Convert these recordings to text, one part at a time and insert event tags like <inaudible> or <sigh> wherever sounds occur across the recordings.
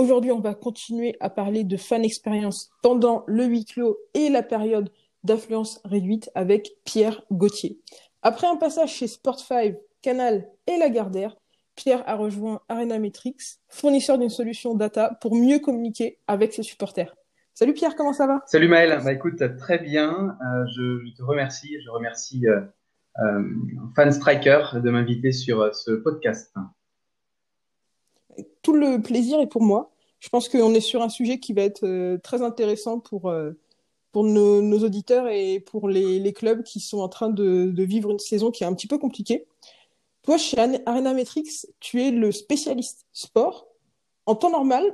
Aujourd'hui, on va continuer à parler de fan expérience pendant le huis clos et la période d'affluence réduite avec Pierre Gauthier. Après un passage chez Sport5, Canal et Lagardère, Pierre a rejoint Arena Metrics, fournisseur d'une solution data pour mieux communiquer avec ses supporters. Salut Pierre, comment ça va? Salut Maël, bah écoute, très bien. Euh, je, te remercie, je remercie euh, euh, Fan Striker de m'inviter sur euh, ce podcast. Tout le plaisir est pour moi. Je pense qu'on est sur un sujet qui va être euh, très intéressant pour, pour nos, auditeurs et pour les, clubs qui sont en train de, vivre une saison qui est un petit peu compliquée. Toi, chez Arena Metrics, tu es le spécialiste sport. En temps normal,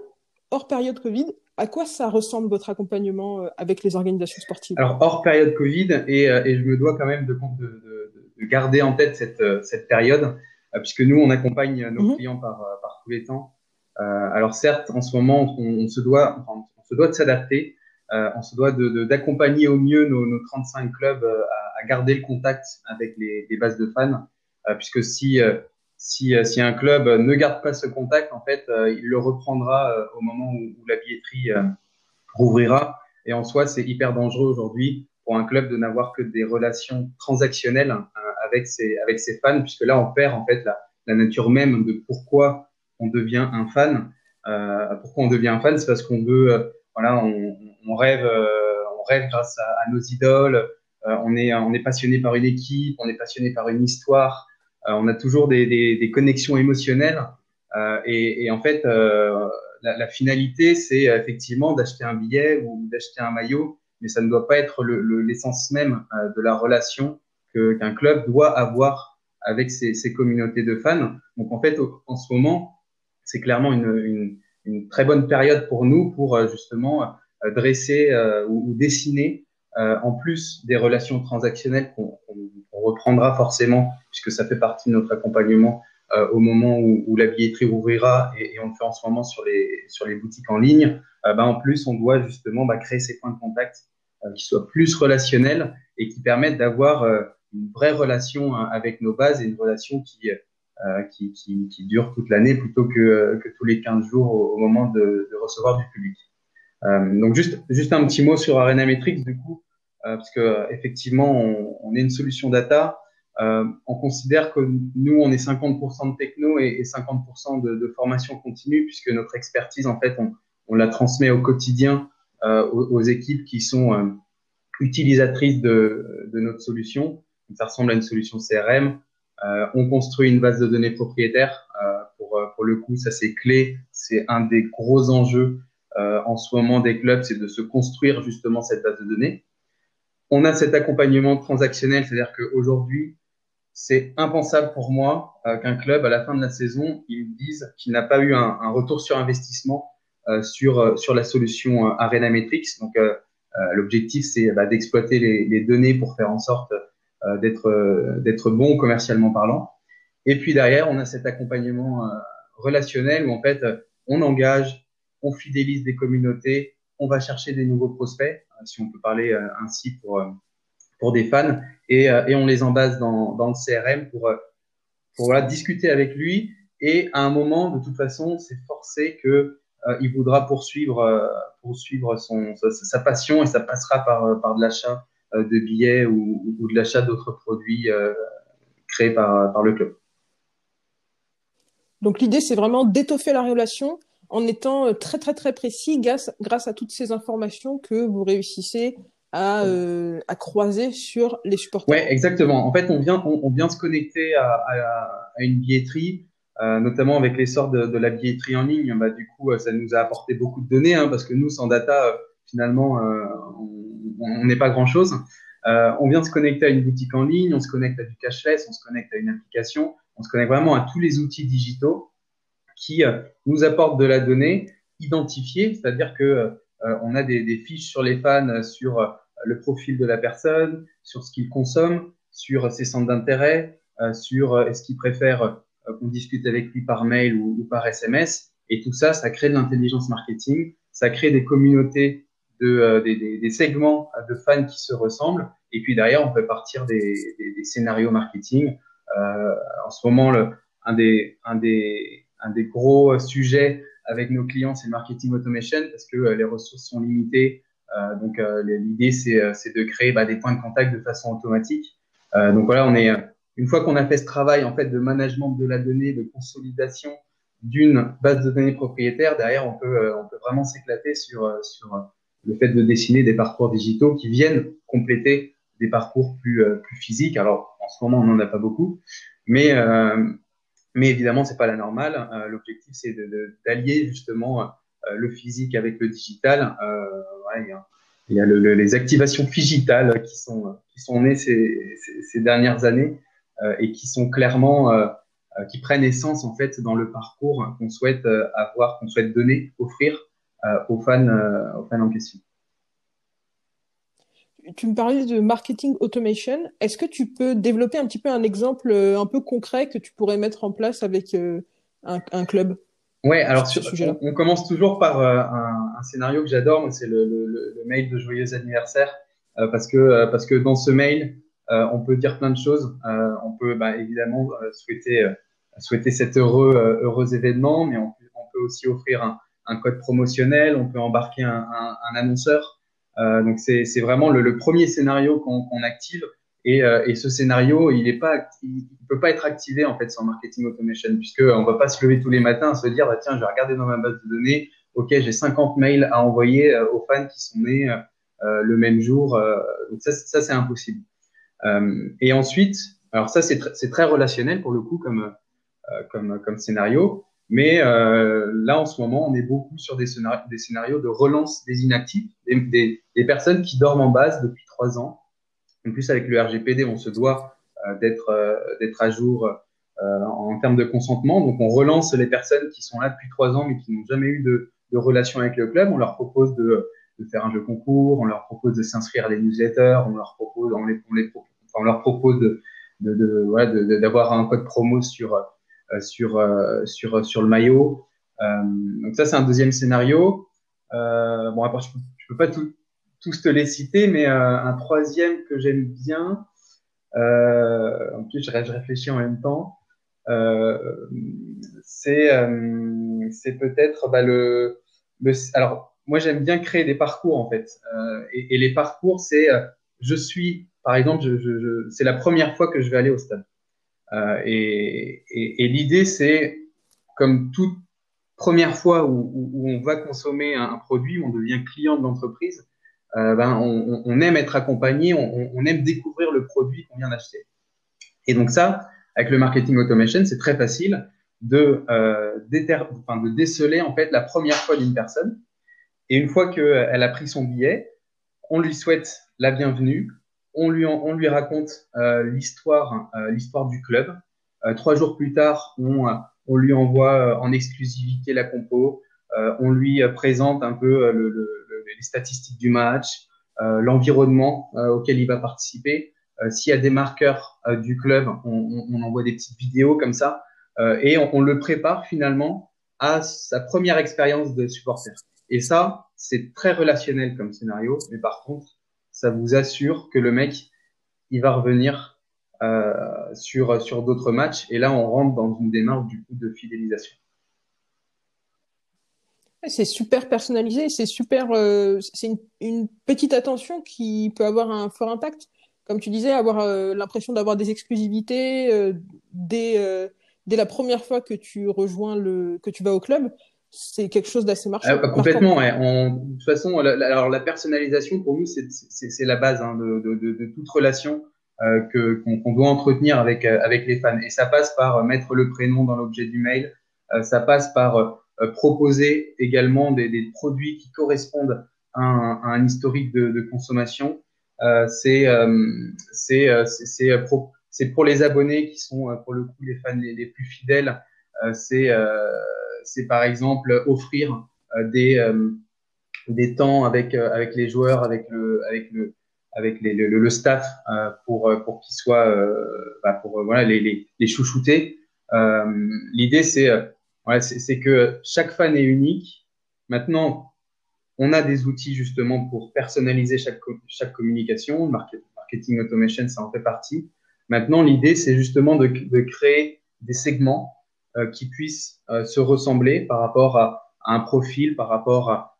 hors période Covid, à quoi ça ressemble votre accompagnement avec les organisations sportives? Alors, hors période Covid, et, et, je me dois quand même de, de, de garder en tête cette, euh, cette période, euh, puisque nous, on accompagne nos mhm. clients par, euh, par les temps. alors certes, en ce moment, on, se doit, on se doit de s'adapter, on se doit d'accompagner au mieux nos, nos 35 clubs à, à, garder le contact avec les, bases de fans, puisque si si, si, un club ne garde pas ce contact, en fait, il le reprendra au moment où, la billetterie rouvrira. Et en soi, c'est hyper dangereux aujourd'hui pour un club de n'avoir que des relations transactionnelles avec ses, avec ses fans, puisque là, on perd en fait la nature même de pourquoi on devient un fan. Euh, pourquoi on devient un fan, c'est parce qu'on veut, euh, voilà, on, on rêve, euh, on rêve grâce à, à nos idoles. Euh, on est, on est passionné par une équipe, on est passionné par une histoire. on a toujours des, des, des connexions émotionnelles. Et, et, en fait, la, la, finalité, c'est effectivement d'acheter un billet ou d'acheter un maillot, mais ça ne doit pas être l'essence le, même de la relation qu'un club doit avoir avec ses, ses, communautés de fans. Donc en fait, en ce moment, c'est clairement une, une, une, très bonne période pour nous pour euh, justement euh, dresser euh, ou, ou, dessiner en plus des relations transactionnelles qu'on reprendra forcément puisque ça fait partie de notre accompagnement au moment où, où, la billetterie ouvrira et, et, on le fait en ce moment sur les, sur les boutiques en ligne. Bah, en plus, on doit justement bah, créer ces points de contact qui soient plus relationnels et qui permettent d'avoir une vraie relation hein, avec nos bases et une relation qui, euh, qui, qui, qui, dure toute l'année plutôt que, que tous les 15 jours au, moment de, de, recevoir du public. Euh, donc juste, juste un petit mot sur Arena Metrics du coup, euh, parce que effectivement on, on, est une solution data. Euh, on considère que nous on est 50% de techno et, et 50% de, de, formation continue puisque notre expertise en fait on, on la transmet au quotidien euh, aux, aux, équipes qui sont euh, utilisatrices de, de notre solution ça ressemble à une solution CRM. Euh, on construit une base de données propriétaire. Euh, pour, euh, pour le coup, ça c'est clé. C'est un des gros enjeux euh, en ce moment des clubs, c'est de se construire justement cette base de données. On a cet accompagnement transactionnel, c'est-à-dire qu'aujourd'hui, c'est impensable pour moi euh, qu'un club, à la fin de la saison, il dise qu'il n'a pas eu un, un, retour sur investissement euh, sur, sur la solution Arena Metrics. Donc, l'objectif, c'est bah, d'exploiter les, les, données pour faire en sorte euh, d'être euh, d'être bon commercialement parlant. Et puis derrière, on a cet accompagnement euh, relationnel où en fait, on engage, on fidélise des communautés, on va chercher des nouveaux prospects, si on peut parler ainsi pour pour des fans, et, et on les embase dans, dans le CRM pour pour discuter avec lui. Et à un moment, de toute façon, c'est forcé que euh, il voudra poursuivre poursuivre son sa, sa, passion et ça passera par par de l'achat euh, de billets ou, ou de l'achat d'autres produits euh, créés par, par le club. Donc l'idée, c'est vraiment d'étoffer la relation en étant euh, très très très précis grâce, grâce à toutes ces informations que vous réussissez à, euh, à croiser sur les supporters. Ouais, exactement. En fait, on vient, on, on vient se connecter à, à, à une billetterie, euh, notamment avec l'essor de, de, la billetterie en ligne. Bah, du coup, ça nous a apporté beaucoup de données, hein, parce que nous, sans data, finalement, euh, on n'est pas grand-chose. Euh, on vient se connecter à une boutique en ligne, on se connecte à du cashless, on se connecte à une application, on se connecte vraiment à tous les outils digitaux qui euh, nous apportent de la donnée identifiée, c'est-à-dire que on a des, des, fiches sur les fans, sur le profil de la personne, sur ce qu'il consomme, sur ses centres d'intérêt, sur est-ce qu'il préfère qu'on discute avec lui par mail ou, par SMS. Et tout ça, ça crée de l'intelligence marketing, ça crée des communautés de, des, des, des, segments de fans qui se ressemblent. Et puis derrière, on peut partir des, des scénarios marketing. Euh, en ce moment, le, un, des, un, des, un des gros sujets avec nos clients, c'est le marketing automation parce que les ressources sont limitées. Euh, donc l'idée, c'est de créer bah, des points de contact de façon automatique. donc voilà, on est une fois qu'on a fait ce travail en fait de management de la donnée, de consolidation d'une base de données propriétaire, derrière on peut on peut vraiment s'éclater sur sur le fait de dessiner des parcours digitaux qui viennent compléter des parcours plus plus physiques. Alors en ce moment on n'en a pas beaucoup, mais euh, mais évidemment c'est pas la normale. Euh, L'objectif c'est d'allier de, justement euh, le physique avec le digital. Ouais, il y a, il y a le, les activations digitales qui sont qui sont nées ces, ces, ces dernières années euh, et qui sont clairement euh, euh, qui prennent essence en fait dans le parcours qu'on souhaite avoir, qu'on souhaite donner, offrir aux fans, aux fans en question. Tu me parlais de marketing automation. Est-ce que tu peux développer un petit peu un exemple un peu concret que tu pourrais mettre en place avec un, un club Ouais, alors sur, on, on, commence toujours par un, un, scénario que j'adore, c'est le, le, le, mail de joyeux anniversaire, euh, parce que parce que dans ce mail, euh, on peut dire plein de choses. Euh, on peut bah, évidemment euh, souhaiter, souhaiter cet heureux, heureux événement, mais on, on peut aussi offrir un, un, code promotionnel, on peut embarquer un, un, un annonceur. donc c'est vraiment le, le, premier scénario qu'on qu active. Et, et, ce scénario, il est pas, il, peut pas être activé en fait sans marketing automation, puisque on va pas se lever tous les matins à se dire bah, tiens, je vais regarder dans ma base de données, ok, j'ai 50 mails à envoyer aux fans qui sont nés euh, le même jour. donc ça, ça c'est impossible. Euh, et ensuite, alors ça c'est tr très relationnel pour le coup comme euh, comme comme scénario, mais euh, là en ce moment on est beaucoup sur des scénarios, de relance des inactifs, des, personnes qui dorment en base depuis trois ans. En plus avec le RGPD, on se doit d'être d'être à jour en termes de consentement. Donc on relance les personnes qui sont là depuis trois ans mais qui n'ont jamais eu de, relation avec le club. On leur propose de faire un jeu concours, on leur propose de s'inscrire à des newsletters, on leur propose, on, les, on, les, on leur propose de, de, de voilà, d'avoir un code promo sur euh, sur euh, sur sur le maillot. Euh, donc ça c'est un deuxième scénario. Euh, bon après je je peux pas tout, tous te les citer, mais un troisième que j'aime bien. en plus je, réfléchis en même temps. c'est c'est peut-être bah, le, le alors moi, j'aime bien créer des parcours, en fait. Euh, et, et, les parcours, c'est, euh, je suis, par exemple, je, je, je, c'est la première fois que je vais aller au stade. Euh, et, et, et l'idée, c'est, comme toute première fois où, où, où on va consommer un, un, produit, on devient client de l'entreprise, euh, ben, on, on, aime être accompagné, on, on aime découvrir le produit qu'on vient d'acheter. Et donc ça, avec le marketing automation, c'est très facile de, euh, enfin, de déceler en fait la première fois d'une personne et une fois qu'elle a pris son billet, on lui souhaite la bienvenue, on lui, on lui raconte euh, l'histoire, euh, l'histoire du club. Euh, trois jours plus tard, on, on lui envoie en exclusivité la compo, on lui présente un peu le, le, les statistiques du match, l'environnement auquel il va participer. S'il y a des marqueurs du club, on, on, envoie des petites vidéos comme ça, et on, on le prépare finalement à sa première expérience de supporter. Et ça, c'est très relationnel comme scénario, mais par contre, ça vous assure que le mec, il va revenir euh, sur, sur d'autres matchs. Et là, on rentre dans une démarche du coup de fidélisation. C'est super personnalisé, c'est super, euh, c'est une, petite attention qui peut avoir un fort impact. Comme tu disais, avoir euh, l'impression d'avoir des exclusivités dès, dès la première fois que tu rejoins le, que tu vas au club c'est quelque chose d'assez marquant. Ah, complètement, ouais. De toute façon, la, la, alors la personnalisation pour nous, c'est la base hein, de, de, de, de, toute relation euh, qu'on doit entretenir avec euh, avec les fans. Et ça passe par euh, mettre le prénom dans l'objet du mail. Euh, ça passe par euh, proposer également des, des, produits qui correspondent à un, à un historique de, consommation. c'est pour, pour les abonnés qui sont pour le coup les fans les, les plus fidèles. c'est c'est par exemple offrir euh, des euh, des temps avec euh, avec les joueurs, avec le avec le avec le, staff pour pour qu'ils soient bah, pour voilà les, les, chouchouter. L'idée c'est voilà, c'est que chaque fan est unique. Maintenant, on a des outils justement pour personnaliser chaque, chaque communication. Marketing automation, ça en fait partie. Maintenant, l'idée, c'est justement de, de, créer des segments qui puissent euh, se ressembler par rapport à, un profil, par rapport à,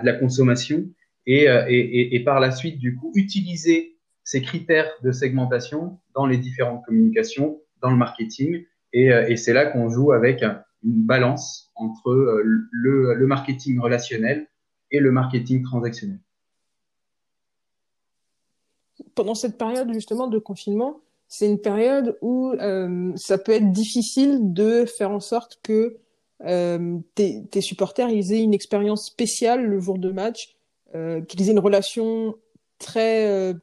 de la consommation, et, euh, et, par la suite, du coup, utiliser ces critères de segmentation dans les différentes communications, dans le marketing. Et, c'est là qu'on joue avec une balance entre le marketing relationnel et le marketing transactionnel. Pendant cette période justement de confinement, c'est une période où euh, ça peut être difficile de faire en sorte que euh, tes, supporters ils aient une expérience spéciale le jour de match, euh, qu'ils aient une relation très euh,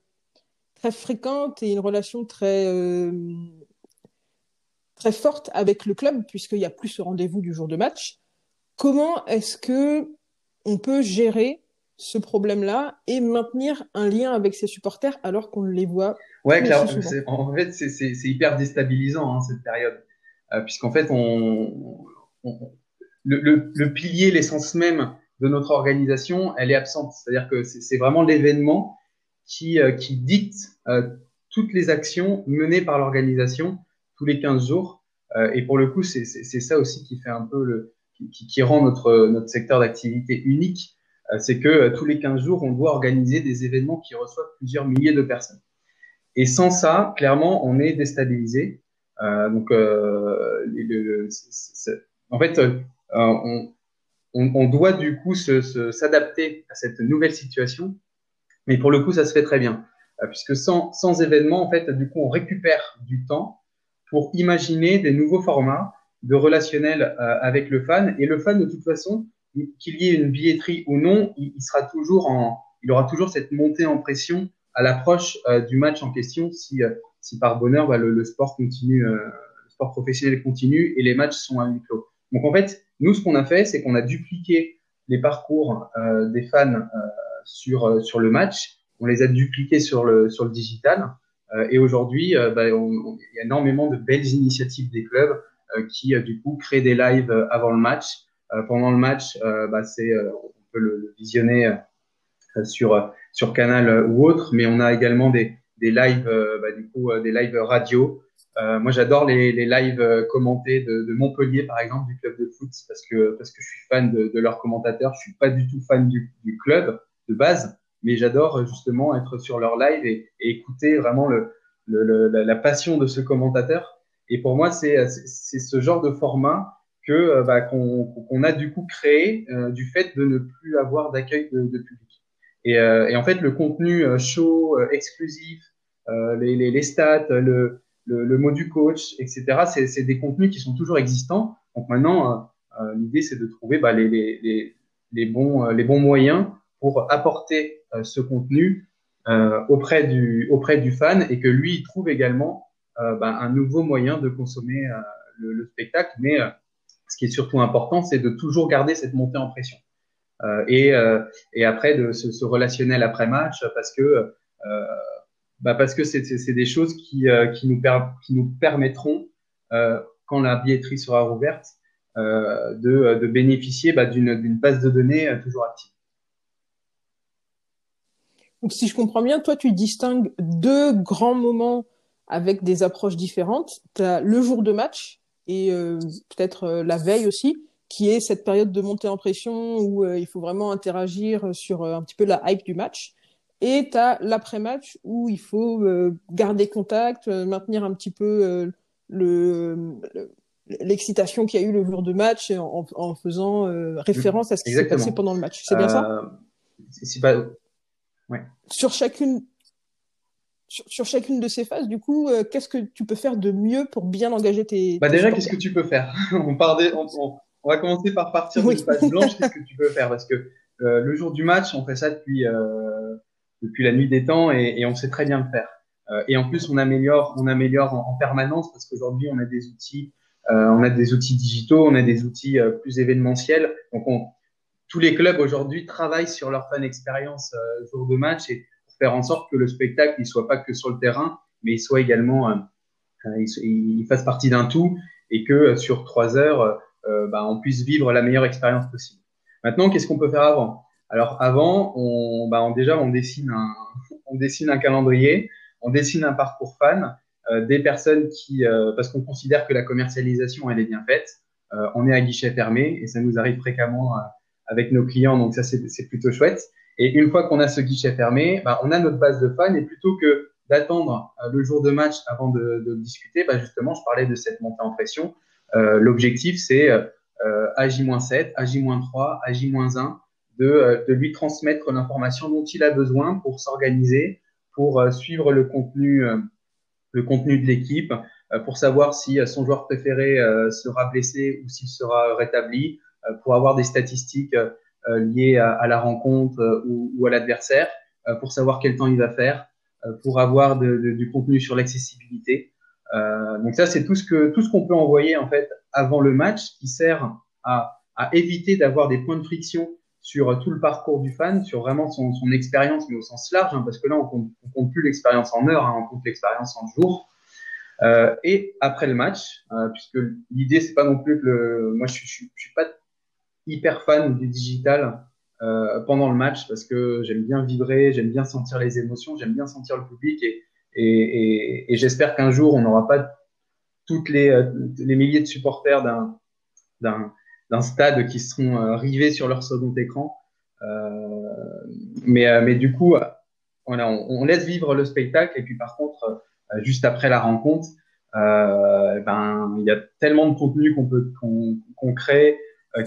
très fréquente et une relation très euh, très forte avec le club puisqu'il y a plus ce rendez-vous du jour de match. Comment est-ce que on peut gérer ce problème-là et maintenir un lien avec ses supporters alors qu'on les voit. Ouais, clairement. En fait, c'est hyper déstabilisant hein, cette période, euh, puisqu'en fait, on, on le, le, le, pilier, l'essence même de notre organisation, elle est absente. C'est-à-dire que c'est vraiment l'événement qui, euh, qui dicte euh, toutes les actions menées par l'organisation tous les 15 jours. Euh, et pour le coup, c'est ça aussi qui fait un peu le, qui, qui rend notre, notre secteur d'activité unique, euh, c'est que euh, tous les 15 jours, on doit organiser des événements qui reçoivent plusieurs milliers de personnes. Et sans ça, clairement, on est déstabilisé. Euh, donc, euh, le, en fait, euh, on, on, on, doit du coup s'adapter à cette nouvelle situation, mais pour le coup, ça se fait très bien, puisque sans, sans événements, en fait, du coup, on récupère du temps pour imaginer des nouveaux formats de relationnel euh, avec le fan. Et le fan, de toute façon, qu'il y ait une billetterie ou non, il, sera toujours en, il aura toujours cette montée en pression à l'approche euh, du match en question si, euh, si par bonheur bah, le, le, sport continue, le sport professionnel continue et les matchs sont à huis clos. Donc en fait, nous, ce qu'on a fait, c'est qu'on a dupliqué les parcours des fans sur, sur le match. On les a dupliqués sur le, sur le digital. et aujourd'hui, bah, il y a énormément de belles initiatives des clubs euh, qui euh, du coup crée des lives euh, avant le match. pendant le match, bah, c'est on peut le, visionner sur sur Canal ou autre, mais on a également des des lives bah, du coup des lives radio. moi, j'adore les, les lives commentés de, de, Montpellier, par exemple, du club de foot, parce que parce que je suis fan de, de leurs commentateurs. Je suis pas du tout fan du, du club de base, mais j'adore justement être sur leur live et, et écouter vraiment le, le, la, la, passion de ce commentateur. Et pour moi, c'est ce genre de format que euh, bah, qu'on a du coup créé euh, du fait de ne plus avoir d'accueil de, de, public. Et, euh, et, en fait, le contenu chaud, exclusif, les, les, les, stats, le, le, le, mot du coach, etc., c'est des contenus qui sont toujours existants. Donc maintenant, l'idée, c'est de trouver bah, les, les, les, bons, les bons moyens pour apporter ce contenu auprès, du, auprès du fan et que lui, trouve également euh, ben, un nouveau moyen de consommer euh, le, le, spectacle. Mais euh, ce qui est surtout important, c'est de toujours garder cette montée en pression. Et, et après, de ce, ce relationnel après match, parce que bah parce que c'est des choses qui, qui, nous, qui nous permettront, quand la billetterie sera rouverte, de, de, bénéficier bah, d'une base de données toujours active. Donc, si je comprends bien, toi, tu distingues deux grands moments avec des approches différentes. Tu as le jour de match et euh, peut-être euh, la veille aussi, qui est cette période de montée en pression où euh, il faut vraiment interagir sur euh, un petit peu la hype du match. Et tu as l'après-match où il faut garder contact, maintenir un petit peu le, l'excitation qu'il y a eu le jour de match en, en faisant référence à ce qui s'est passé pendant le match. C'est bien ça? C'est pas... ouais. Sur chacune sur, chacune de ces phases, du coup, euh, qu'est-ce que tu peux faire de mieux pour bien engager tes. Bah déjà, qu'est-ce que tu peux faire? <laughs> On, part des, on, on, va commencer par partir oui. d'une phase blanche. qu'est-ce que tu peux faire? Parce que euh, le jour du match, on fait ça depuis euh, depuis la nuit des temps et, et, on sait très bien le faire. Euh, et en plus, on améliore, on améliore en, en permanence parce qu'aujourd'hui, on a des outils, euh, on a des outils digitaux, on a des outils plus événementiels. Donc, on, tous les clubs aujourd'hui travaillent sur leur fan expérience jour de match et faire en sorte que le spectacle ne soit pas que sur le terrain, mais il soit également, euh, il, il, fasse partie d'un tout et que sur trois heures, bah, on puisse vivre la meilleure expérience possible. Maintenant, qu'est-ce qu'on peut faire avant? Alors avant, on, bah, on, déjà on dessine un, <laughs> on dessine un calendrier, on dessine un parcours fan, euh, des personnes qui, euh, parce qu'on considère que la commercialisation elle est bien faite, euh, on est à guichet fermé et ça nous arrive fréquemment avec nos clients, donc ça c'est plutôt chouette. Et une fois qu'on a ce guichet fermé, bah, on a notre base de fans et plutôt que d'attendre le jour de match avant de, de discuter, bah, justement, je parlais de cette montée en pression. L'objectif, c'est euh, à J-7, à J-3, à J-1, de, euh, de lui transmettre l'information dont il a besoin pour s'organiser, pour euh, suivre le contenu, le contenu de l'équipe, pour savoir si son joueur préféré sera blessé ou s'il sera rétabli, pour avoir des statistiques liées à, la rencontre ou, à l'adversaire, pour savoir quel temps il va faire, pour avoir du contenu sur l'accessibilité. Donc ça, c'est tout ce que tout ce qu'on peut envoyer en fait avant le match qui sert à, éviter d'avoir des points de friction sur tout le parcours du fan, sur vraiment son, expérience, mais au sens large, hein, parce que là, on compte, compte plus l'expérience en heures, hein, on compte l'expérience en jours. Euh, et après le match, euh, puisque l'idée, c'est pas non plus que le, moi, je, je, suis pas hyper fan du digital euh, pendant le match, parce que j'aime bien vibrer, j'aime bien sentir les émotions, j'aime bien sentir le public, et, et, et j'espère qu'un jour, on n'aura pas toutes les, euh, les milliers de supporters d'un, d'un, d'un stade qui seront euh, rivés sur leur second écran. Euh, mais, euh, mais du coup, voilà, on, on, laisse vivre le spectacle et puis par contre, juste après la rencontre, ben il y a tellement de contenu qu'on peut qu'on, crée,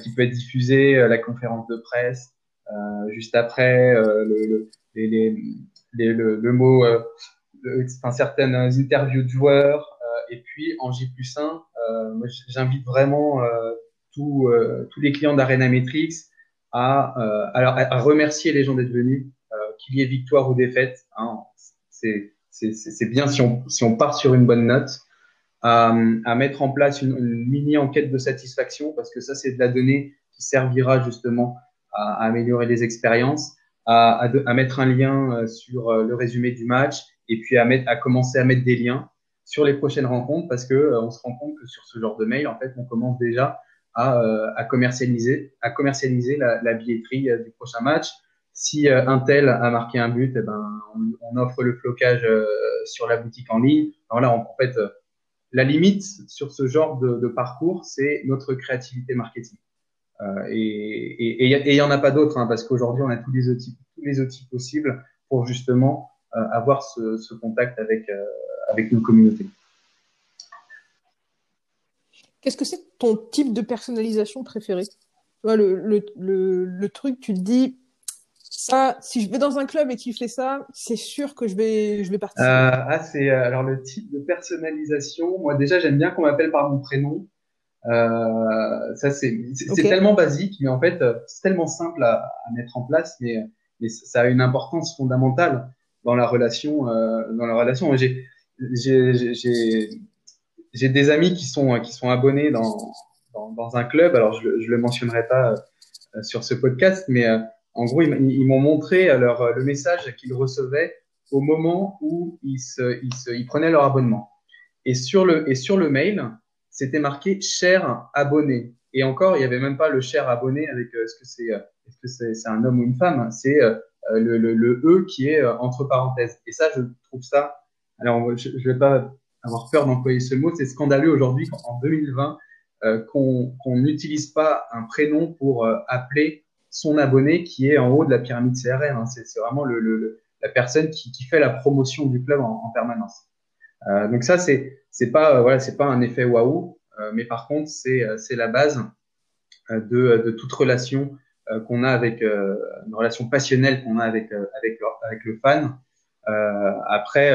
qui peut être diffusé, la conférence de presse, juste après le, le, les, le, le mot, enfin, certaines interviews de joueurs, et puis en J plus 1, j'invite vraiment euh, tous les clients d'Arena Metrics à, euh, alors, à, remercier les gens d'être venus, euh, qu'il y ait victoire ou défaite. Hein, c'est bien si on, si on part sur une bonne note. À, à mettre en place une, mini enquête de satisfaction parce que ça c'est de la donnée qui servira justement à, à améliorer les expériences, à, à, mettre un lien sur le résumé du match et puis à, mettre, à commencer à mettre des liens sur les prochaines rencontres parce que on se rend compte que sur ce genre de mail en fait on commence déjà à, euh, à commercialiser, à commercialiser la, la billetterie euh, du prochain match. Si euh, un tel a marqué un but, eh ben, on, on, offre le flocage sur la boutique en ligne. Alors là, en fait, la limite sur ce genre de, de parcours, c'est notre créativité marketing. Euh, et il n'y en a pas d'autres, hein, parce qu'aujourd'hui, on a tous les outils, tous les outils possibles pour justement euh, avoir ce, ce, contact avec, euh, avec nos communautés. Qu'est-ce que c'est ton type de personnalisation préféré? Le, le, le, le, truc, tu te dis, ça, si je vais dans un club et qu'il fait ça, c'est sûr que je vais, je vais participer. Euh, ah, c'est euh, alors le type de personnalisation. Moi, déjà, j'aime bien qu'on m'appelle par mon prénom. Euh, ça, c'est tellement basique, mais en fait, c'est tellement simple à, à, mettre en place, mais, mais ça a une importance fondamentale dans la relation. Euh, dans la relation, j'ai j'ai des amis qui sont qui sont abonnés dans dans, un club. Alors je, je le mentionnerai pas euh, sur ce podcast, mais euh, en gros ils, m'ont montré euh, le message qu'ils recevaient au moment où ils se, ils se ils prenaient leur abonnement. Et sur le et sur le mail, c'était marqué cher abonné. Et encore, il y avait même pas le cher abonné avec est-ce que c'est est-ce que c'est c'est un homme ou une femme. C'est le, le, le, e qui est entre parenthèses. Et ça, je trouve ça. Alors, je, je vais pas avoir peur d'employer ce mot. C'est scandaleux aujourd'hui en 2020 euh, qu'on n'utilise pas un prénom pour euh, appeler son abonné qui est en haut de la pyramide CRM. Hein. C'est vraiment le, le, la personne qui, qui, fait la promotion du club en, en permanence. Euh, donc ça, c'est c'est pas euh, voilà, c'est pas un effet waouh, euh, mais par contre, c'est c'est la base de, de toute relation qu'on a avec une relation passionnelle qu'on a avec avec le, avec le fan. après,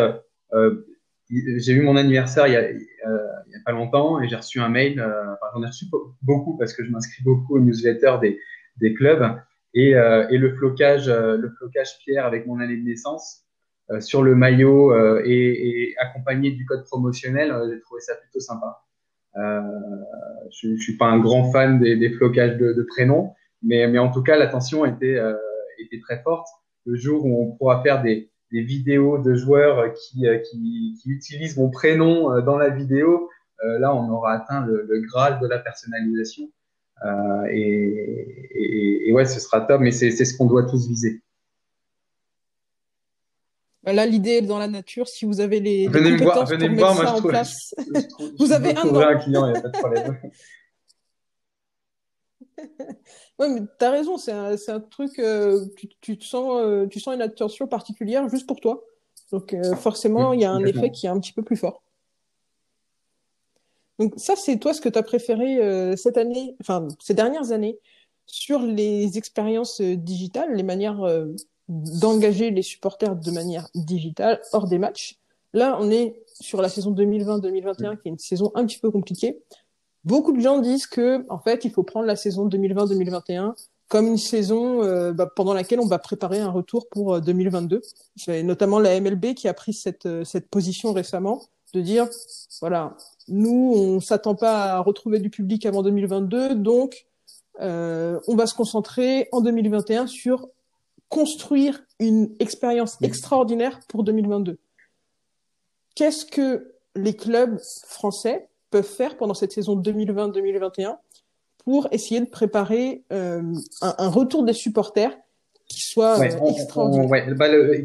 j'ai eu mon anniversaire il y, a, euh, il y a pas longtemps et j'ai reçu un mail. Euh, enfin, j'en ai reçu beaucoup parce que je m'inscris beaucoup aux newsletters des, des clubs et, euh, et le flocage, euh, le flocage Pierre avec mon année de naissance euh, sur le maillot et, et, accompagné du code promotionnel, j'ai trouvé ça plutôt sympa. je, je suis pas un grand fan des, des flocages de, de, prénoms, mais, mais en tout cas l'attention était, était très forte. Le jour où on pourra faire des des vidéos de joueurs qui, qui, qui utilisent mon prénom dans la vidéo, là, on aura atteint le, le graal de la personnalisation. Euh, et, et, et, ouais, ce sera top, mais c'est ce qu'on doit tous viser. Là, l'idée est dans la nature. Si vous avez les, venez les me voir, venez me voir, moi je trouve, place, je, <laughs> je trouve, vous avez un, un client, il n'y a pas de problème. <laughs> <laughs> ouais, mais t'as raison, c'est un, un, truc, euh, tu, tu, te sens, euh, tu sens une attention particulière juste pour toi. Donc euh, forcément, il y a un effet qui est un petit peu plus fort. Donc ça, c'est toi ce que tu as préféré cette année, enfin ces dernières années, sur les expériences digitales, les manières d'engager les supporters de manière digitale hors des matchs. Là, on est sur la saison 2020-2021, qui est une saison un petit peu compliquée. Beaucoup de gens disent que, en fait, il faut prendre la saison 2020-2021 comme une saison euh, bah, pendant laquelle on va préparer un retour pour 2022. C'est notamment la MLB qui a pris cette, cette position récemment de dire, voilà, nous, on s'attend pas à retrouver du public avant 2022, donc euh, on va se concentrer en 2021 sur construire une expérience extraordinaire pour 2022. Qu'est-ce que les clubs français peuvent faire pendant cette saison 2020-2021 pour essayer de préparer euh, un, un, retour des supporters qui soit ouais, euh, extraordinaire on, ouais, bah, le,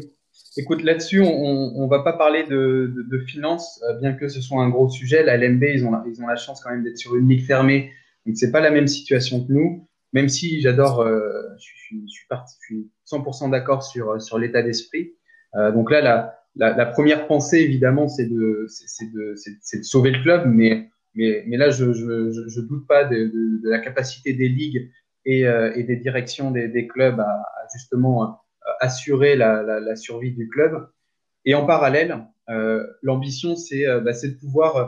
Écoute, là-dessus, on ne va pas parler de, de, de finances, euh, bien que ce soit un gros sujet. La LMB, ils ont, la, ils ont la chance quand même d'être sur une ligue fermée, donc c'est pas la même situation que nous. Même si j'adore, euh, je, je, je, suis parti, je suis 100% d'accord sur sur l'état d'esprit. Euh, donc là, la, la, la, première pensée, évidemment, c'est de de, de sauver le club, mais mais, mais là, je je doute pas de, de, la capacité des ligues et, euh, et des directions des, des clubs à, à justement assurer la, la, la, survie du club. Et en parallèle, euh, l'ambition, c'est euh, bah, de pouvoir euh,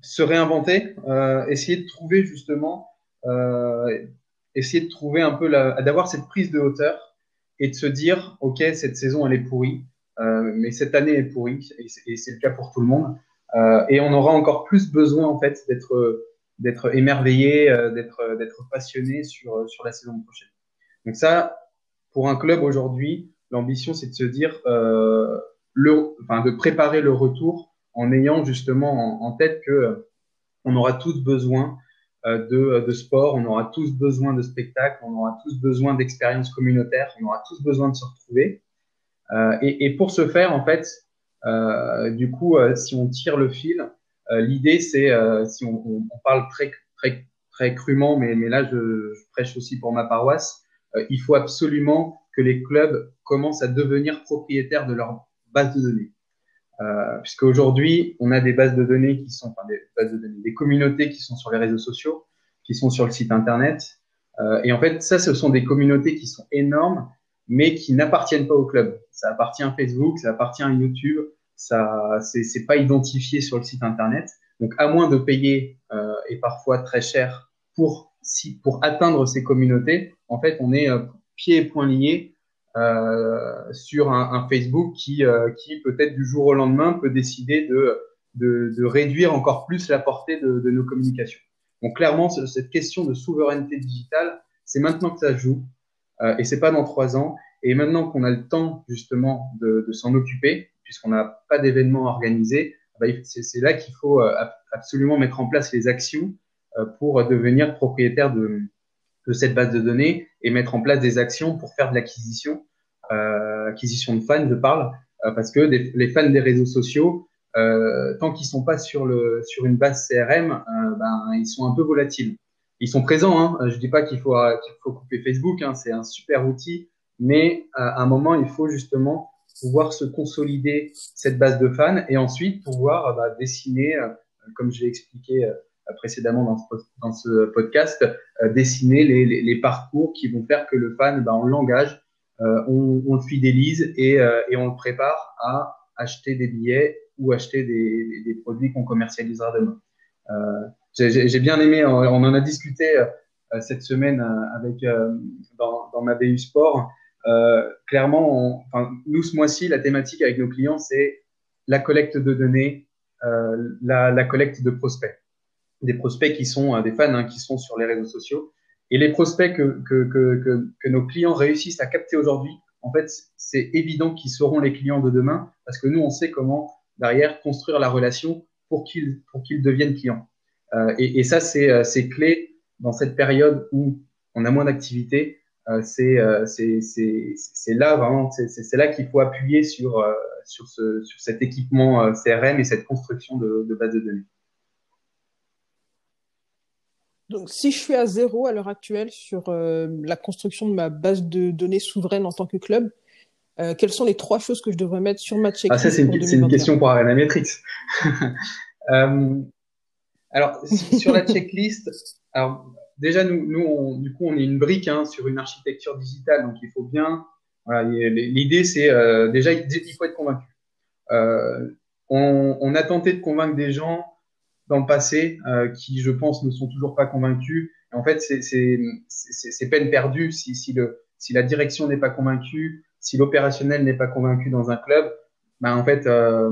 se réinventer, euh, essayer de trouver justement, euh, essayer de trouver un peu, d'avoir cette prise de hauteur et de se dire, ok, cette saison elle est pourrie, euh, mais cette année est pourrie et c'est le cas pour tout le monde. et on aura encore plus besoin en fait d'être d'être émerveillé, d'être d'être passionné sur sur la saison prochaine. Donc ça, pour un club aujourd'hui, l'ambition, c'est de se dire, euh, le, enfin, de préparer le retour en ayant justement en, en tête que euh, on aura tous besoin euh, de, de, sport, on aura tous besoin de spectacles, on aura tous besoin d'expériences communautaires, on aura tous besoin de se retrouver. Euh, et, et, pour ce faire, en fait, euh, du coup, euh, si on tire le fil, l'idée, c'est, si on, on, parle très, très, très crûment, mais, mais là, je, je prêche aussi pour ma paroisse, euh, il faut absolument que les clubs commencent à devenir propriétaires de leur base de données. Euh, puisque aujourd'hui, on a des bases de données qui sont, enfin des bases de données, des communautés qui sont sur les réseaux sociaux, qui sont sur le site internet. Euh, et en fait, ça, ce sont des communautés qui sont énormes, mais qui n'appartiennent pas au club. Ça appartient à Facebook, ça appartient à YouTube, ça, c'est pas identifié sur le site internet. Donc, à moins de payer euh, et parfois très cher pour si, pour atteindre ces communautés, en fait, on est euh, pieds et poings liés euh, sur un, un, Facebook qui, euh, qui peut-être du jour au lendemain peut décider de, de, de réduire encore plus la portée de, de, nos communications. Donc clairement, cette question de souveraineté digitale, c'est maintenant que ça joue euh, et c'est pas dans trois ans. Et maintenant qu'on a le temps justement de, de s'en occuper, puisqu'on n'a pas d'événements organisés, bah, c'est là qu'il faut euh, absolument mettre en place les actions euh, pour devenir propriétaire de, de cette base de données et mettre en place des actions pour faire de l'acquisition, euh, acquisition de fans, je parle, euh, parce que les fans des réseaux sociaux, euh, tant qu'ils sont pas sur le sur une base CRM, euh, ben ils sont un peu volatiles. Ils sont présents, hein. je dis pas qu'il faut qu'il faut couper Facebook, hein, c'est un super outil, mais à un moment il faut justement pouvoir se consolider cette base de fans et ensuite pouvoir bah, dessiner, comme je l'ai expliqué précédemment dans ce, dans ce podcast, euh, dessiner les, les, les, parcours qui vont faire que le fan, ben, on l'engage, euh, on, on, le fidélise et, euh, et, on le prépare à acheter des billets ou acheter des, des produits qu'on commercialisera demain. J'ai bien aimé, on, en a discuté cette semaine avec dans, dans ma BU Sport. clairement, on, nous ce mois-ci, la thématique avec nos clients, c'est la collecte de données, la, la collecte de prospects des prospects qui sont euh, des fans hein, qui sont sur les réseaux sociaux. Et les prospects que, que, que, que, nos clients réussissent à capter aujourd'hui en fait, c'est évident qu'ils seront les clients de demain parce que nous, on sait comment derrière construire la relation pour qu'ils pour qu'ils deviennent clients. Euh, et, et, ça, c'est euh, c'est clé dans cette période où on a moins d'activité. Euh, c'est euh, c'est là vraiment, c'est là qu'il faut appuyer sur sur ce sur cet équipement CRM et cette construction de, de base de données. Donc, si je suis à zéro à l'heure actuelle sur euh, la construction de ma base de données souveraine en tant que club, euh, quelles sont les trois choses que je devrais mettre sur ma checklist Ah, ça, c'est une, une, question pour Arena Metrics. <laughs> euh, alors, sur la checklist, alors, déjà, nous, nous on, du coup, on est une brique hein, sur une architecture digitale, donc il faut bien. Voilà, L'idée, c'est euh, déjà, il faut être convaincu. Euh, on, on, a tenté de convaincre des gens dans le passé euh, qui, je pense, ne sont toujours pas convaincus. en fait, c'est peine perdue si, si, le, si la direction n'est pas convaincue, si l'opérationnel n'est pas convaincu dans un club. Ben, en fait, euh,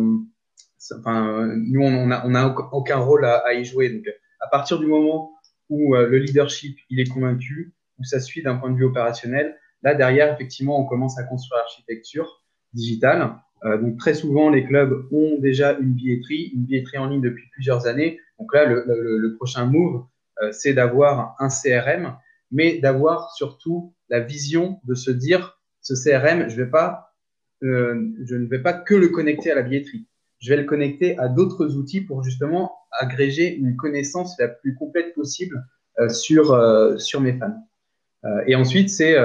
enfin, nous, on n'a on a aucun rôle à, à, y jouer. Donc, à partir du moment où euh, le leadership il est convaincu, où ça suit d'un point de vue opérationnel, là derrière, effectivement, on commence à construire l'architecture digitale. Euh, donc très souvent, les clubs ont déjà une billetterie, une billetterie en ligne depuis plusieurs années. Donc là, le, prochain move, euh, c'est d'avoir un CRM, mais d'avoir surtout la vision de se dire, ce CRM, je euh, je ne vais pas que le connecter à la billetterie. Je vais le connecter à d'autres outils pour justement agréger une connaissance la plus complète possible sur sur mes fans. et ensuite, c'est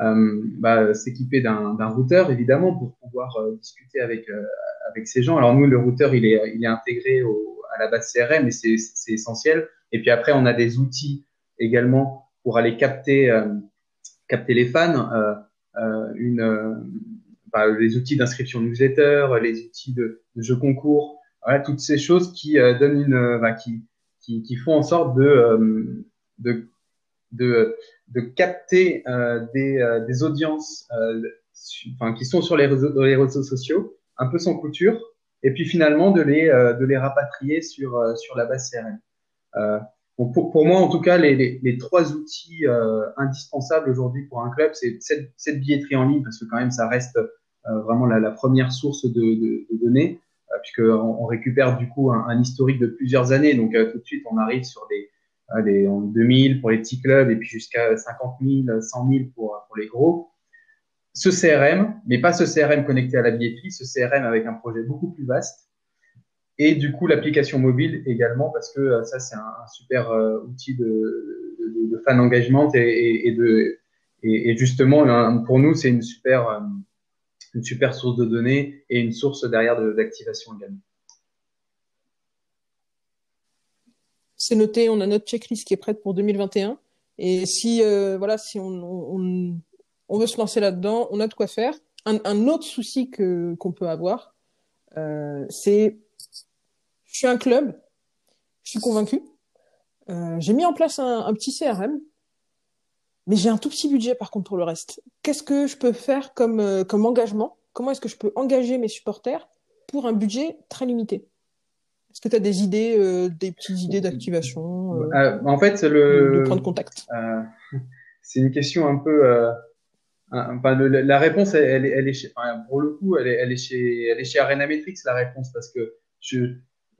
bah, s'équiper d'un routeur évidemment pour pouvoir euh, discuter avec euh, avec ces gens. Alors nous, le routeur, il est il est intégré au, à la base CRM et c'est essentiel. Et puis après, on a des outils également pour aller capter capter les fans. une bah, les outils d'inscription newsletter, les outils de, de jeux concours, voilà, toutes ces choses qui donnent une, bah, qui, qui, qui, font en sorte de, de, de, de capter euh, des, euh, des, audiences euh, enfin, qui sont sur les réseaux, les réseaux sociaux, un peu sans couture, et puis finalement de les, de les rapatrier sur, sur la base CRM. Donc pour, pour, moi, en tout cas, les, les, les trois outils indispensables aujourd'hui pour un club, c'est cette, cette, billetterie en ligne, parce que quand même, ça reste vraiment la, la, première source de, de, de données, puisqu'on on récupère du coup un, un, historique de plusieurs années. Donc tout de suite, on arrive sur des, des 2000 pour les petits clubs et puis jusqu'à 50 000, 100 000 pour, pour les gros. Ce CRM, mais pas ce CRM connecté à la billetterie, ce CRM avec un projet beaucoup plus vaste. Et du coup, l'application mobile également, parce que euh, ça, c'est un, super euh, outil de, de, de, fan engagement et, et, de, et, et justement, pour nous, c'est une super, euh, une super source de données et une source derrière d'activation également. C'est noté, on a notre checklist qui est prête pour 2021. Et si, euh, voilà, si on, on, on, veut se lancer là-dedans, on a de quoi faire. Un, un autre souci que qu'on peut avoir, euh, c'est, je suis un club, je suis convaincu, euh, j'ai mis en place un, un petit CRM, mais j'ai un tout petit budget par contre pour le reste. Qu'est-ce que je peux faire comme, euh, comme engagement? Comment est-ce que je peux engager mes supporters pour un budget très limité? Est-ce que tu as des idées, euh, des petites idées d'activation euh, euh, En fait, le de, prendre contact? Euh, c'est une question un peu. Euh, enfin, le, la réponse, elle, elle, elle est chez, enfin, pour le coup, elle est, elle est chez, elle est chez Arena Metrics la réponse parce que je,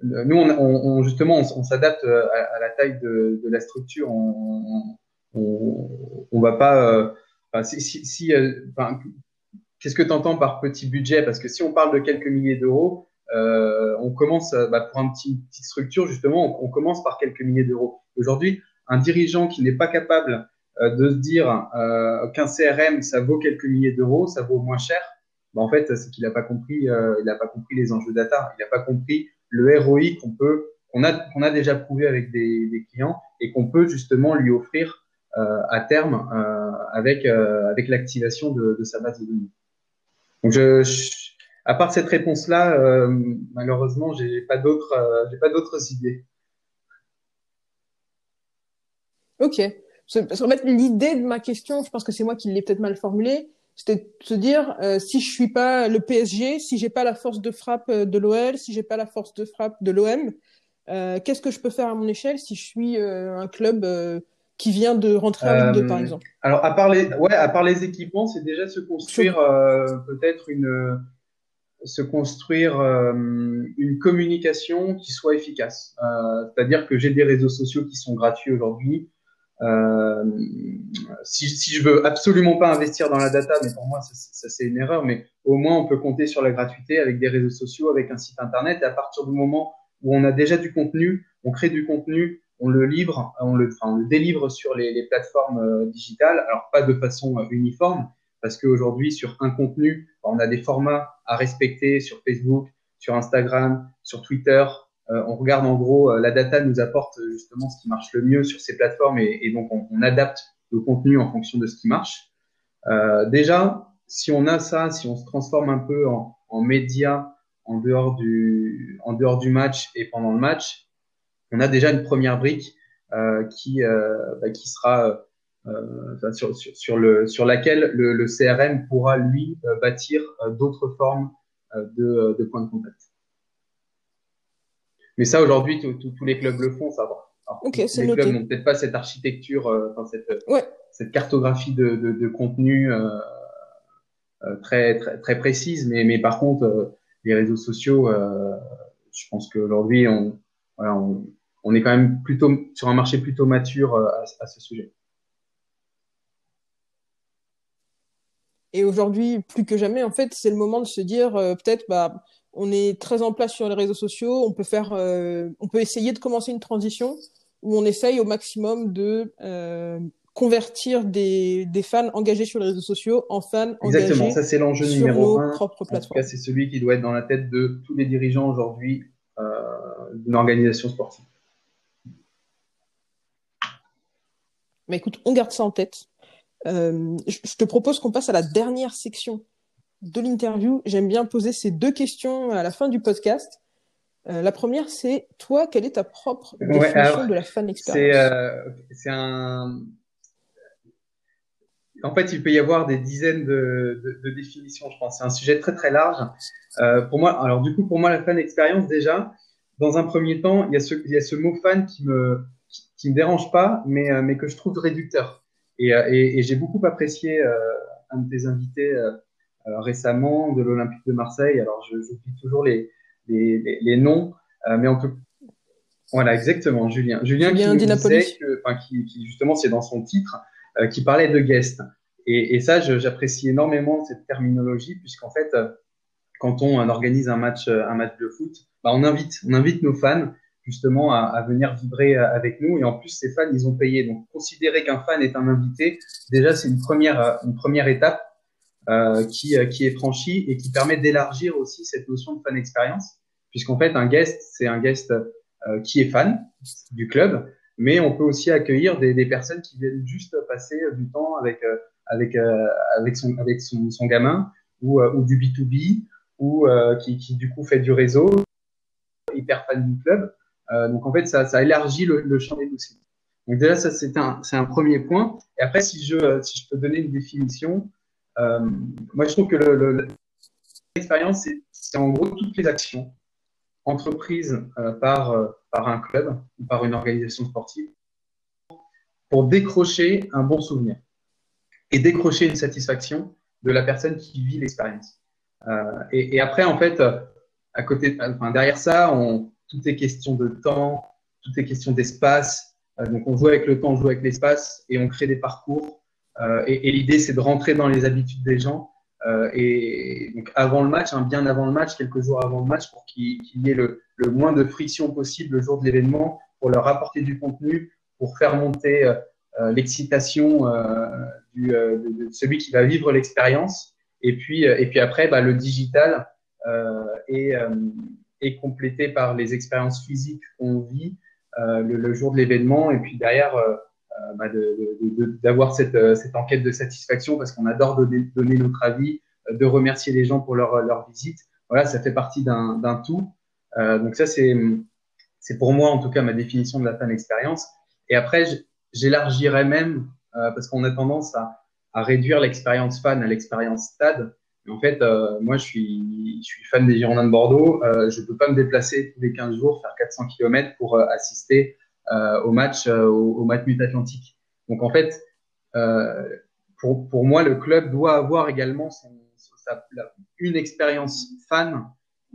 nous, on, on, justement, on, on s'adapte à, à, la taille de, de la structure. On, on, on va pas. Enfin, si, si, si enfin, qu'est-ce que tu entends par petit budget? Parce que si on parle de quelques milliers d'euros, euh, on commence euh, bah, pour un petit, une petite structure justement, on, commence par quelques milliers d'euros. Aujourd'hui, un dirigeant qui n'est pas capable euh, de se dire qu'un CRM ça vaut quelques milliers d'euros, ça vaut moins cher, bah, en fait c'est qu'il n'a pas compris, il n'a pas compris les enjeux data, il n'a pas compris le ROI qu'on peut, qu'on a, qu'on a déjà prouvé avec des, clients et qu'on peut justement lui offrir à terme avec avec l'activation de, sa base de données. À part cette réponse-là, euh, malheureusement, j'ai pas d'autres, euh, j'ai pas d'autres idées. Ok. Parce qu'en fait, l'idée de ma question, je pense que c'est moi qui l'ai peut-être mal formulée, c'était de se dire euh, si je suis pas le PSG, si j'ai pas la force de frappe de l'OL, si j'ai pas la force de frappe de l'OM, qu'est-ce que je peux faire à mon échelle si je suis un club qui vient de rentrer en Ligue 2, par exemple? Alors, à part les, ouais, à part les équipements, c'est déjà se construire peut-être une se construire une communication qui soit efficace. C'est-à-dire que j'ai des réseaux sociaux qui sont gratuits aujourd'hui. Euh, si, si, je veux absolument pas investir dans la data, mais pour moi ça, c'est une erreur, mais au moins on peut compter sur la gratuité avec des réseaux sociaux, avec un site internet. Et à partir du moment où on a déjà du contenu, on crée du contenu, on le livre, on le, délivre sur les, plateformes euh, digitales. Alors pas de façon euh, uniforme, parce qu'aujourd'hui sur un contenu, on a des formats à respecter sur Facebook, sur Instagram, sur Twitter, euh, on regarde en gros, euh, la data nous apporte euh, justement ce qui marche le mieux sur ces plateformes et, donc on, adapte le contenu en fonction de ce qui marche. déjà, si on a ça, si on se transforme un peu en, en média en dehors du en dehors du match et pendant le match, on a déjà une première brique qui bah, qui sera sur, sur, le sur laquelle le, le CRM pourra lui bâtir d'autres formes de, de points de contact. Mais ça, aujourd'hui, tous les clubs le font, ça va. Alors, okay, les clubs n'ont peut-être pas cette architecture, euh, cette, cette, cartographie de, de, de contenu euh, euh, très, très, très précise. Mais, mais par contre, les réseaux sociaux, je pense qu'aujourd'hui, on, voilà, on, on, est quand même plutôt sur un marché plutôt mature à, à ce sujet. Et aujourd'hui, plus que jamais, en fait, c'est le moment de se dire, peut-être, bah, on est très en place sur les réseaux sociaux. On peut faire, euh, on peut essayer de commencer une transition où on essaye au maximum de euh, convertir des, des, fans engagés sur les réseaux sociaux en fans Exactement, ça c'est l'enjeu numéro un. Propres en tout cas, c'est celui qui doit être dans la tête de tous les dirigeants aujourd'hui euh, d'une organisation sportive. Mais écoute, on garde ça en tête. Euh, je te propose qu'on passe à la dernière section de l'interview, j'aime bien poser ces deux questions à la fin du podcast. Euh, la première, c'est toi, quelle est ta propre définition de la fan experience euh, C'est un. En fait, il peut y avoir des dizaines de, de, définitions, je pense. C'est un sujet très très large. Pour moi, alors du coup, pour moi, la fan expérience, déjà, dans un premier temps, il y a ce, il y a ce mot fan qui me qui, me dérange pas, mais mais que je trouve réducteur. Et, et, et j'ai beaucoup apprécié un de tes invités euh, récemment de l'Olympique de Marseille. Alors, je j'oublie toujours les, les, les, noms, euh, mais en tout voilà, exactement, Julien. Julien, qui, disait que, enfin, qui, qui, justement, c'est dans son titre, euh, qui parlait de guest. Et, et ça, j'apprécie énormément cette terminologie, puisqu'en fait, quand on organise un match, un match de foot, bah, on invite, on invite nos fans justement à, à, venir vibrer avec nous. Et en plus, ces fans, ils ont payé. Donc, considérer qu'un fan est un invité, déjà, c'est une première, une première étape euh, qui, euh, qui est franchi et qui permet d'élargir aussi cette notion de fan expérience, puisqu'en fait un guest c'est un guest euh, qui est fan du club, mais on peut aussi accueillir des, des personnes qui viennent juste passer du temps avec avec avec son avec son, son gamin ou, ou du B2B ou qui, qui du coup fait du réseau hyper fan du club. Donc en fait ça, ça élargit le, le champ des dossiers. Donc déjà ça c'est un un premier point. Et après si je si je peux donner une définition, euh, moi, je trouve que l'expérience, c'est en gros toutes les actions entreprises euh, par, euh, par un club ou par une organisation sportive pour décrocher un bon souvenir et décrocher une satisfaction de la personne qui vit l'expérience. Et, et, après, en fait, à côté, enfin, derrière ça, on, tout est question de temps, tout est question d'espace. donc, on joue avec le temps, on joue avec l'espace et on crée des parcours euh, et, et l'idée, c'est de rentrer dans les habitudes des gens. Euh, et donc avant le match, hein, bien avant le match, quelques jours avant le match, pour qu'il y ait le, le, moins de friction possible le jour de l'événement, pour leur apporter du contenu, pour faire monter euh, l'excitation de, celui qui va vivre l'expérience. Et puis, et puis après, bah, le digital est, est complété par les expériences physiques qu'on vit le, le, jour de l'événement. Et puis derrière, euh, bah, d'avoir cette, euh, cette, enquête de satisfaction parce qu'on adore donner, donner, notre avis, euh, de remercier les gens pour leur, leur visite. Voilà, ça fait partie d'un tout. donc ça, c'est c'est pour moi en tout cas ma définition de la fan expérience. Et après, j'élargirais même parce qu'on a tendance à, à réduire l'expérience fan à l'expérience stade. En fait, euh, moi, je suis, je suis fan des Girondins de Bordeaux. Euh, je peux pas me déplacer tous les 15 jours, faire 400 km pour assister euh, au match au, au Matmut Atlantique. Donc en fait, pour, pour moi, le club doit avoir également son, sa, une expérience fan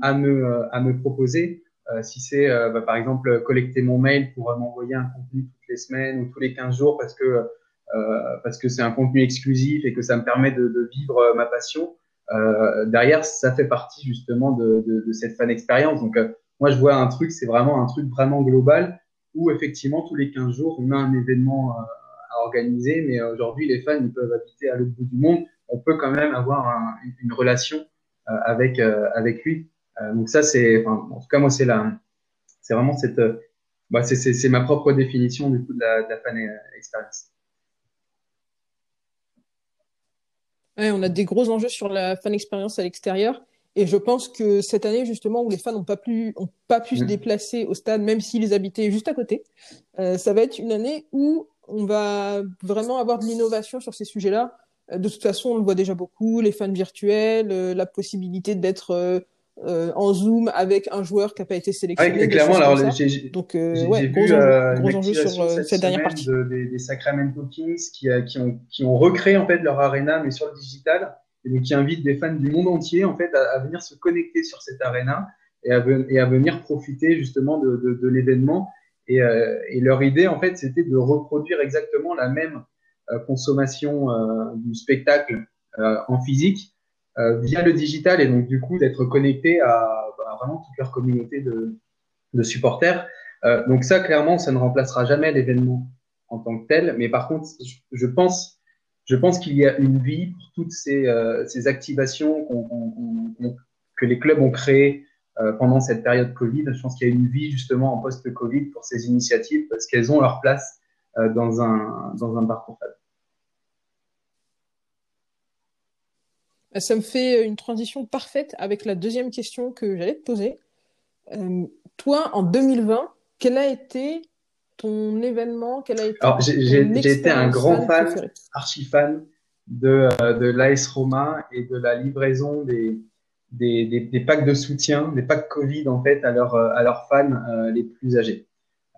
à me, à me proposer. Euh, si c'est euh, bah, par exemple collecter mon mail pour m'envoyer un contenu toutes les semaines ou tous les 15 jours parce que parce que c'est un contenu exclusif et que ça me permet de, de vivre ma passion. Derrière, ça fait partie justement de, de, de cette fan expérience. Donc moi, je vois un truc, c'est vraiment un truc vraiment global où effectivement tous les 15 jours, on a un événement à organiser. Mais aujourd'hui, les fans ils peuvent habiter à l'autre bout du monde. On peut quand même avoir un, une relation avec avec lui. Euh, donc ça, c'est, enfin, en tout cas, moi, c'est la, c'est vraiment cette, euh, bah, c'est ma propre définition du coup de la, de la fan experience. Ouais, on a des gros enjeux sur la fan expérience à l'extérieur. Et je pense que cette année, justement, où les fans n'ont pas pu, ont pas pu se mm. déplacer au stade, même s'ils habitaient juste à côté, euh, ça va être une année où on va vraiment avoir de l'innovation sur ces sujets-là. Euh, de toute façon, on le voit déjà beaucoup, les fans virtuels, la possibilité d'être euh, en zoom avec un joueur qui n'a pas été sélectionné. Ouais, clairement, alors j'ai euh, ouais, gros, vu, euh, gros enjeu sur euh, cette, cette dernière partie. De, des, des, Sacramento Kings qui, qui, ont, qui ont recréé en fait leur arena mais sur le digital et donc qui invitent des fans du monde entier en fait à, à venir se connecter sur cette arena et à, et à venir profiter justement de, de, de l'événement. Et, euh, et, leur idée en fait c'était de reproduire exactement la même consommation du spectacle en physique euh, via le digital et donc du coup d'être connecté à, bah, vraiment toute leur communauté de, de supporters. Euh, donc ça, clairement, ça ne remplacera jamais l'événement en tant que tel. Mais par contre, je, pense, je pense qu'il y a une vie pour toutes ces, euh, ces activations que les clubs ont créées euh, pendant cette période Covid. Je pense qu'il y a une vie justement en post-Covid pour ces initiatives parce qu'elles ont leur place euh, dans un dans un parcours Ça me fait une transition parfaite avec la deuxième question que j'allais te poser. Euh, toi, en 2020, quel a été ton événement? Quel a été Alors, j'ai été un grand fan, archi fan de, euh, de l'AS Roma et de la livraison des, des, des, des, packs de soutien, des packs Covid en fait à, leur, à leurs fans euh, les plus âgés.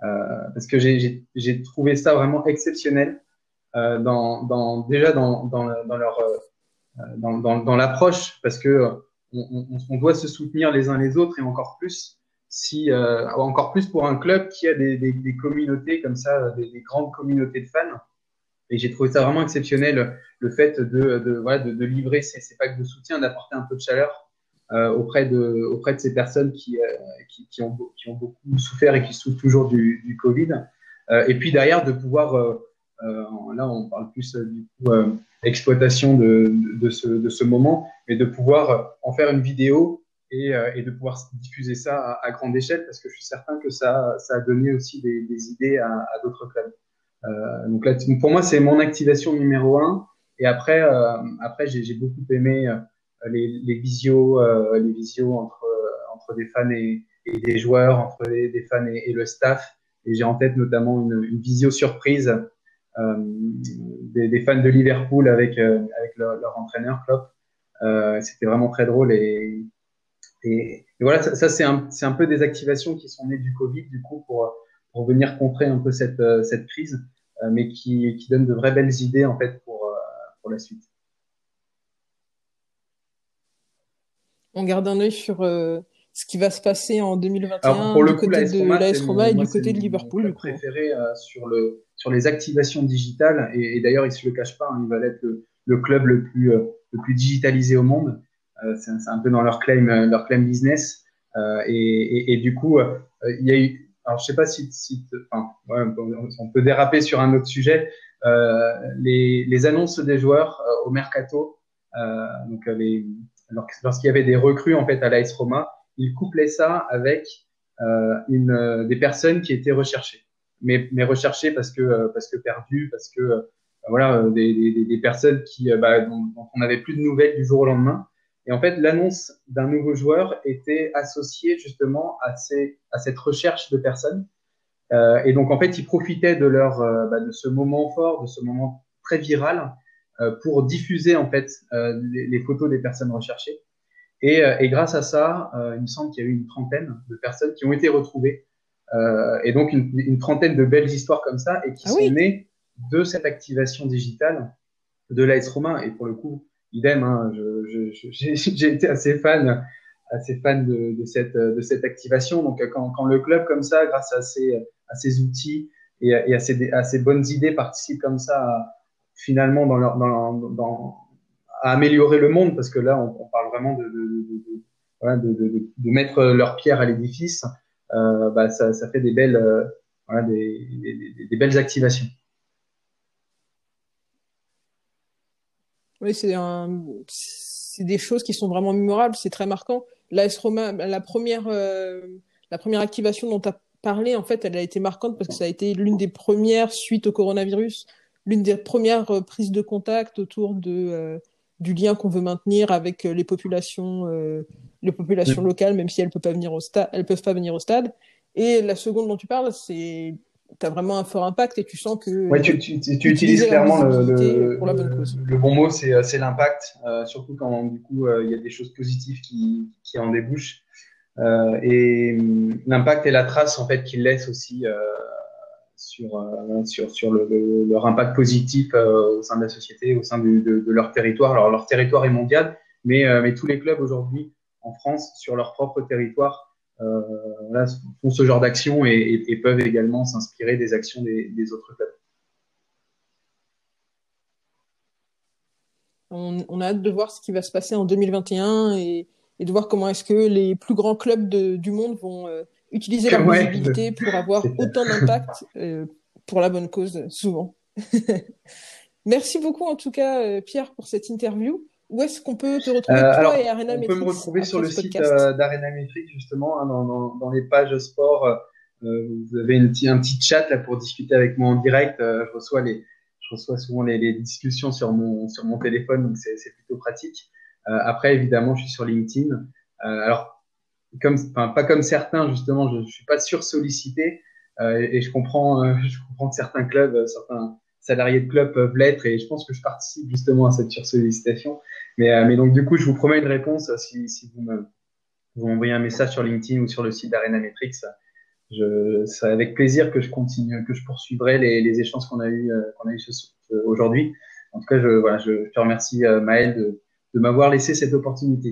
Euh, parce que j'ai trouvé ça vraiment exceptionnel euh, dans, dans, déjà dans, dans, dans leur euh, dans, dans, dans l'approche parce que euh, on, on, on, doit se soutenir les uns les autres et encore plus si euh, encore plus pour un club qui a des, des, des communautés comme ça, des, des, grandes communautés de fans. Et j'ai trouvé ça vraiment exceptionnel le fait de, de, voilà, de, de livrer ces, ces, packs de soutien, d'apporter un peu de chaleur euh, auprès, de, auprès de ces personnes qui, euh, qui, qui, ont, qui ont beaucoup souffert et qui souffrent toujours du, du Covid. Euh, et puis derrière, de pouvoir, là on parle plus du coup exploitation de, ce, moment, mais de pouvoir en faire une vidéo et, euh, de pouvoir diffuser ça à, grande échelle, parce que je suis certain que ça, a donné aussi des, idées à, d'autres clubs. Euh, donc là, pour moi, c'est mon activation numéro un. Et après, euh, après, j'ai beaucoup aimé les, les visios, les visios entre entre des fans et, des joueurs, entre des, fans et, le staff. Et j'ai en tête notamment une, une visio surprise des, des, fans de Liverpool avec, euh, avec leur, leur, entraîneur Klopp. Euh, c'était vraiment très drôle et, et, et voilà, ça, ça c'est un, un peu des activations qui sont nées du Covid, du coup, pour, pour venir contrer un peu cette, cette crise, mais qui, qui donnent de vraies belles idées, en fait, pour, pour la suite. On garde un œil sur, euh, ce qui va se passer en 2021 Alors, pour le du coup, côté de l'AS Roma et du côté de Liverpool. Mon préféré euh, sur le sur les activations digitales et, et d'ailleurs il se le cache pas, hein, il va être le, le, club le plus euh, le plus digitalisé au monde. Euh, c'est un peu dans leur claim euh, leur claim business euh, et, et, et, du coup il y a eu alors je sais pas si, si enfin ouais, on peut déraper sur un autre sujet les, les annonces des joueurs au mercato donc les lorsqu'il y avait des recrues en fait à l'AS Roma il couplait ça avec euh, une, euh, des personnes qui étaient recherchées. Mais, mais recherchées parce que, euh, parce que perdues, parce que euh, voilà, des, des, des, personnes qui, bah, dont, dont on n'avait plus de nouvelles du jour au lendemain. Et en fait, l'annonce d'un nouveau joueur était associée justement à, ces, à cette recherche de personnes. Euh, et donc, en fait, ils profitaient de leur, euh, bah, de ce moment fort, de ce moment très viral, euh, pour diffuser en fait les, les, photos des personnes recherchées. Et, euh, et grâce à ça, euh, il me semble qu'il y a eu une trentaine de personnes qui ont été retrouvées. Euh, et donc une, une, trentaine de belles histoires comme ça et qui ah sont oui. nées de cette activation digitale de l'AS Romain. Et pour le coup, idem, hein, <laughs> j'ai été assez fan, assez fan de, de, cette, de cette activation. Donc, quand, quand, le club, comme ça, grâce à ses, à ses outils et, et à, ses, à ses bonnes idées, participe comme ça, à, finalement, dans, leur, dans, dans, à améliorer le monde, parce que là, on, on parle vraiment de, de, de, de, mettre leur pierre à l'édifice, bah, ça, ça, fait des belles, euh, des, des, belles activations. Oui, c'est des choses qui sont vraiment mémorables, c'est très marquant. La première, euh, la première activation dont tu as parlé, en fait, elle a été marquante parce que ça a été l'une des premières suite au coronavirus, l'une des premières euh, prises de contact autour de, euh, du lien qu'on veut maintenir avec les populations, les populations locales, même si elles peuvent pas venir au stade, elles peuvent pas venir au stade. Et la seconde dont tu parles, c'est tu as vraiment un fort impact et tu sens que. Ouais, tu, tu, tu, utilises clairement le, le, le, bon mot, c'est l'impact, euh, surtout quand du coup euh, il y a des choses positives qui, qui en débouchent. Euh, et hum, l'impact et la trace en fait qu'ils laissent aussi euh, sur, euh, leur impact positif au sein de la société, au sein de, leur territoire. Alors leur territoire est mondial, mais, mais tous les clubs aujourd'hui en France, sur leur propre territoire, euh, font ce genre d'action et, peuvent également s'inspirer des actions des, autres clubs. On, a hâte de voir ce qui va se passer en 2021 et, de voir comment est-ce que les plus grands clubs du monde vont euh, utiliser leur ouais, visibilité pour avoir autant d'impact euh, pour la bonne cause, souvent. <laughs> Merci beaucoup en tout cas, euh, Pierre, pour cette interview. Où est-ce qu'on peut te retrouver, euh, toi alors, et Arena On peut me retrouver sur le site euh, d'Arena Metrics, justement, hein, dans, dans, dans, les pages sport. Vous avez une, un petit chat là pour discuter avec moi en direct. Je reçois les, je reçois souvent les, les, discussions sur mon sur mon téléphone, donc c'est plutôt pratique. Euh, après, évidemment, je suis sur LinkedIn. alors, comme, enfin, pas comme certains, justement, je, je suis pas sur sollicité et, je comprends, <laughs> je comprends que certains clubs, certains salariés de club peuvent l'être et je pense que je participe justement à cette sursollicitation. Mais, euh, mais donc, du coup, je vous promets une réponse si, si vous me vous m'envoyez un message sur LinkedIn ou sur le site d'Arena Metrics. Je, c'est avec plaisir que je continue, que je poursuivrai les, les échanges qu'on a eu, euh, qu'on a eu aujourd'hui. En tout cas, je, voilà, je, te remercie, euh, Maël, de, de m'avoir laissé cette opportunité.